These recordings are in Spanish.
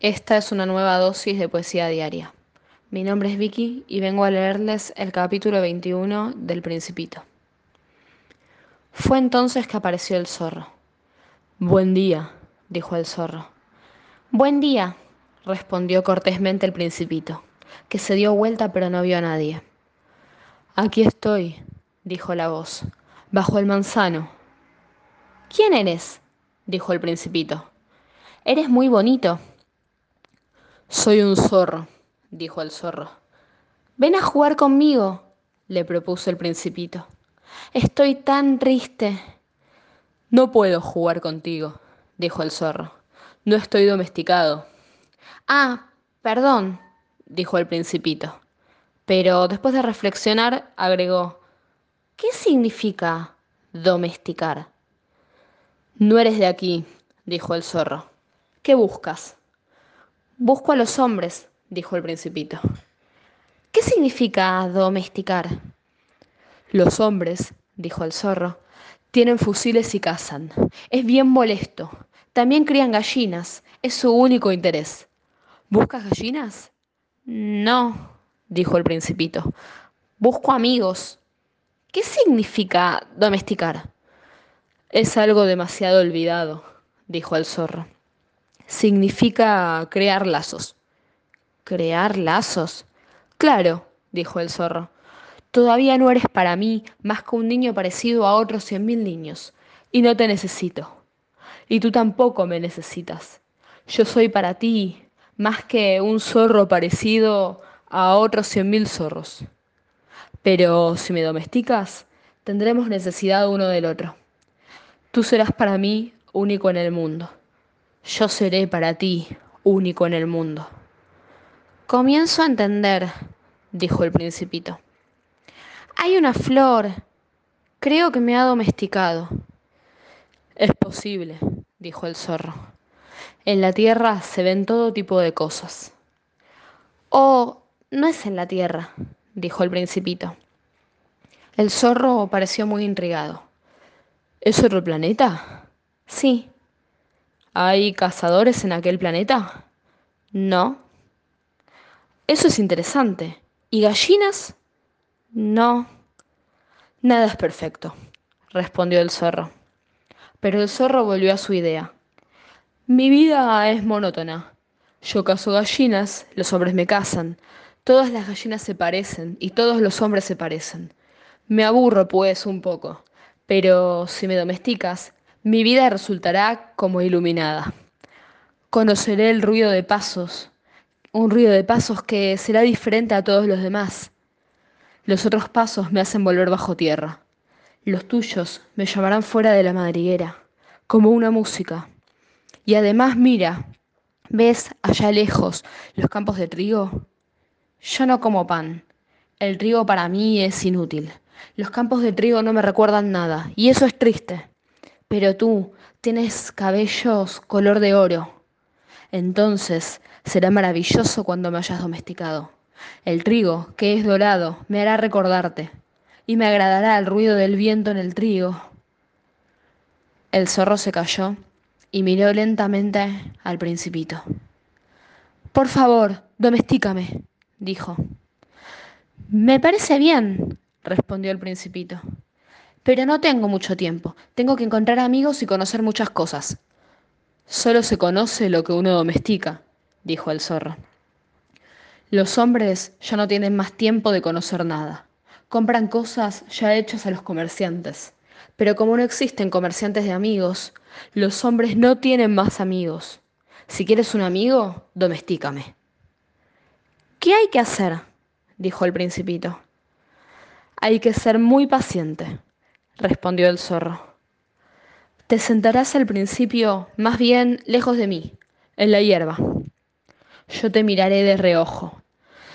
Esta es una nueva dosis de poesía diaria. Mi nombre es Vicky y vengo a leerles el capítulo 21 del Principito. Fue entonces que apareció el zorro. Buen día, dijo el zorro. Buen día, respondió cortésmente el Principito, que se dio vuelta pero no vio a nadie. Aquí estoy, dijo la voz, bajo el manzano. ¿Quién eres? dijo el Principito. Eres muy bonito. Soy un zorro, dijo el zorro. Ven a jugar conmigo, le propuso el principito. Estoy tan triste. No puedo jugar contigo, dijo el zorro. No estoy domesticado. Ah, perdón, dijo el principito. Pero después de reflexionar, agregó, ¿qué significa domesticar? No eres de aquí, dijo el zorro. ¿Qué buscas? Busco a los hombres, dijo el principito. ¿Qué significa domesticar? Los hombres, dijo el zorro, tienen fusiles y cazan. Es bien molesto. También crían gallinas. Es su único interés. ¿Buscas gallinas? No, dijo el principito. Busco amigos. ¿Qué significa domesticar? Es algo demasiado olvidado, dijo el zorro significa crear lazos. ¿Crear lazos? Claro, dijo el zorro. Todavía no eres para mí más que un niño parecido a otros cien mil niños, y no te necesito. Y tú tampoco me necesitas. Yo soy para ti más que un zorro parecido a otros cien mil zorros. Pero si me domesticas, tendremos necesidad uno del otro. Tú serás para mí único en el mundo yo seré para ti único en el mundo. Comienzo a entender, dijo el principito. Hay una flor. Creo que me ha domesticado. Es posible, dijo el zorro. En la tierra se ven todo tipo de cosas. Oh, no es en la tierra, dijo el principito. El zorro pareció muy intrigado. ¿Es otro planeta? Sí, ¿Hay cazadores en aquel planeta? No. Eso es interesante. ¿Y gallinas? No. Nada es perfecto, respondió el zorro. Pero el zorro volvió a su idea. Mi vida es monótona. Yo cazo gallinas, los hombres me cazan. Todas las gallinas se parecen y todos los hombres se parecen. Me aburro, pues, un poco. Pero si me domesticas, mi vida resultará como iluminada. Conoceré el ruido de pasos, un ruido de pasos que será diferente a todos los demás. Los otros pasos me hacen volver bajo tierra. Los tuyos me llamarán fuera de la madriguera, como una música. Y además mira, ¿ves allá lejos los campos de trigo? Yo no como pan. El trigo para mí es inútil. Los campos de trigo no me recuerdan nada, y eso es triste pero tú tienes cabellos color de oro. Entonces será maravilloso cuando me hayas domesticado. El trigo, que es dorado, me hará recordarte, y me agradará el ruido del viento en el trigo. El zorro se calló y miró lentamente al principito. Por favor, domestícame, dijo. Me parece bien, respondió el principito. Pero no tengo mucho tiempo. Tengo que encontrar amigos y conocer muchas cosas. Solo se conoce lo que uno domestica, dijo el zorro. Los hombres ya no tienen más tiempo de conocer nada. Compran cosas ya hechas a los comerciantes. Pero como no existen comerciantes de amigos, los hombres no tienen más amigos. Si quieres un amigo, domestícame. ¿Qué hay que hacer? dijo el principito. Hay que ser muy paciente respondió el zorro. Te sentarás al principio más bien lejos de mí, en la hierba. Yo te miraré de reojo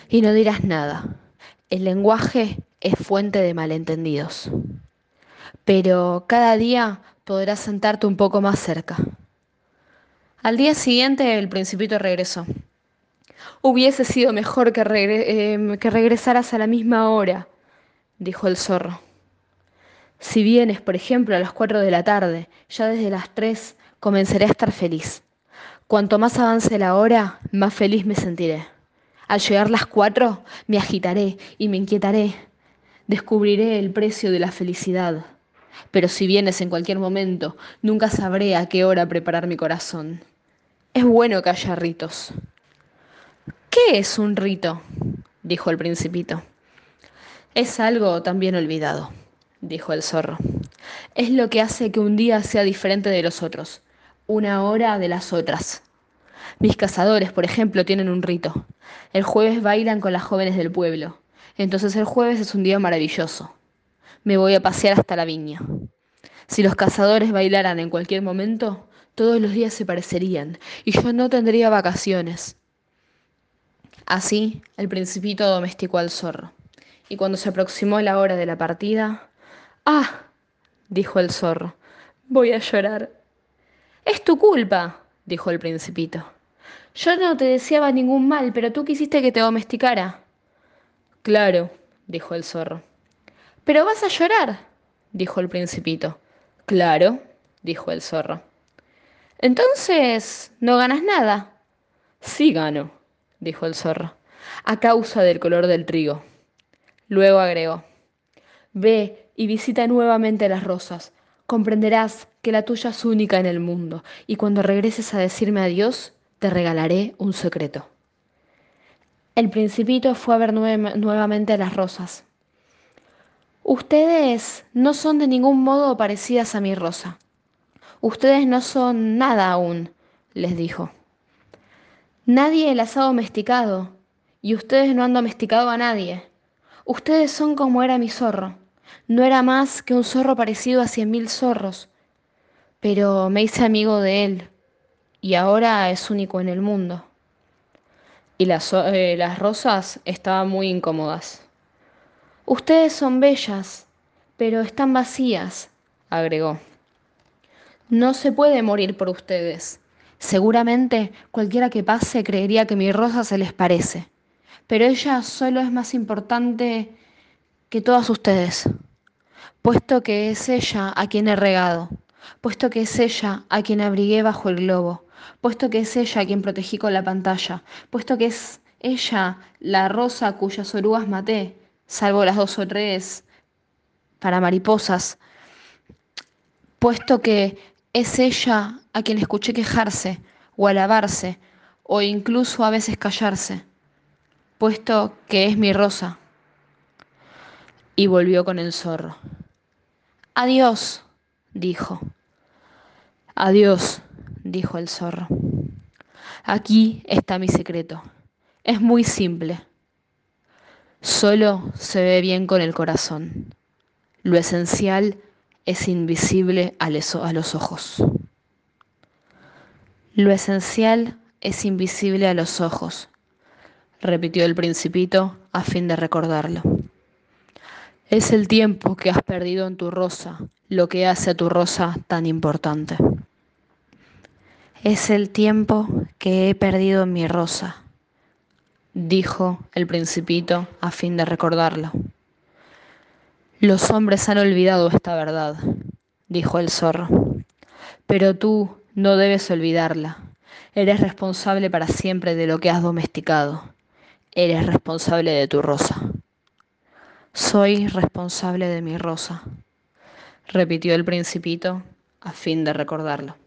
y no dirás nada. El lenguaje es fuente de malentendidos. Pero cada día podrás sentarte un poco más cerca. Al día siguiente el principito regresó. Hubiese sido mejor que, eh, regresaras a la misma hora, dijo el zorro. Si vienes, por ejemplo, a las 4 de la tarde, ya desde las 3 comenzaré a estar feliz. Cuanto más avance la hora, más feliz me sentiré. Al llegar las cuatro, me agitaré y me inquietaré. Descubriré el precio de la felicidad. Pero si vienes en cualquier momento, nunca sabré a qué hora preparar mi corazón. Es bueno que haya ritos. ¿Qué es un rito? dijo el principito. Es algo también olvidado, dijo el zorro. Es lo que hace que un día sea diferente de los otros, una hora de las otras. Mis cazadores, por ejemplo, tienen un rito. El jueves bailan con las jóvenes del pueblo. Entonces el jueves es un día maravilloso. Me voy a pasear hasta la viña. Si los cazadores bailaran en cualquier momento, todos los días se parecerían y yo no tendría vacaciones. Así, el principito domesticó al zorro, y cuando se aproximó la hora de la partida, ¡Ah! dijo el zorro, voy a llorar. Es tu culpa, dijo el principito. Yo no te deseaba ningún mal, pero tú quisiste que te domesticara. Claro, dijo el zorro. Pero vas a llorar, dijo el principito. Claro, dijo el zorro. Entonces, ¿no ganas nada? Sí gano, dijo el zorro, a causa del color del trigo. Luego agregó, ve y visita nuevamente las rosas. Comprenderás que la tuya es única en el mundo, y cuando regreses a decirme adiós, te regalaré un secreto. El principito fue a ver nuevamente las rosas. Ustedes no son de ningún modo parecidas a mi rosa. Ustedes no son nada aún, les dijo. Nadie las ha domesticado y ustedes no han domesticado a nadie. Ustedes son como era mi zorro. No era más que un zorro parecido a cien mil zorros, pero me hice amigo de él y ahora es único en el mundo. Y las, eh, las rosas estaban muy incómodas. Ustedes son bellas, pero están vacías, agregó. No se puede morir por ustedes. Seguramente cualquiera que pase creería que mi rosa se les parece, pero ella solo es más importante que todas ustedes, puesto que es ella a quien he regado, puesto que es ella a quien abrigué bajo el globo, puesto que es ella a quien protegí con la pantalla, puesto que es ella la rosa cuyas orugas maté, salvo las dos o tres para mariposas, puesto que es ella a quien escuché quejarse o alabarse o incluso a veces callarse, puesto que es mi rosa. Y volvió con el zorro. Adiós, dijo. Adiós, dijo el zorro. Aquí está mi secreto. Es muy simple. Solo se ve bien con el corazón. Lo esencial es invisible a los ojos. Lo esencial es invisible a los ojos, repitió el principito a fin de recordarlo. Es el tiempo que has perdido en tu rosa lo que hace a tu rosa tan importante. Es el tiempo que he perdido en mi rosa, dijo el principito a fin de recordarlo. Los hombres han olvidado esta verdad, dijo el zorro, pero tú no debes olvidarla. Eres responsable para siempre de lo que has domesticado. Eres responsable de tu rosa. Soy responsable de mi rosa, repitió el principito a fin de recordarlo.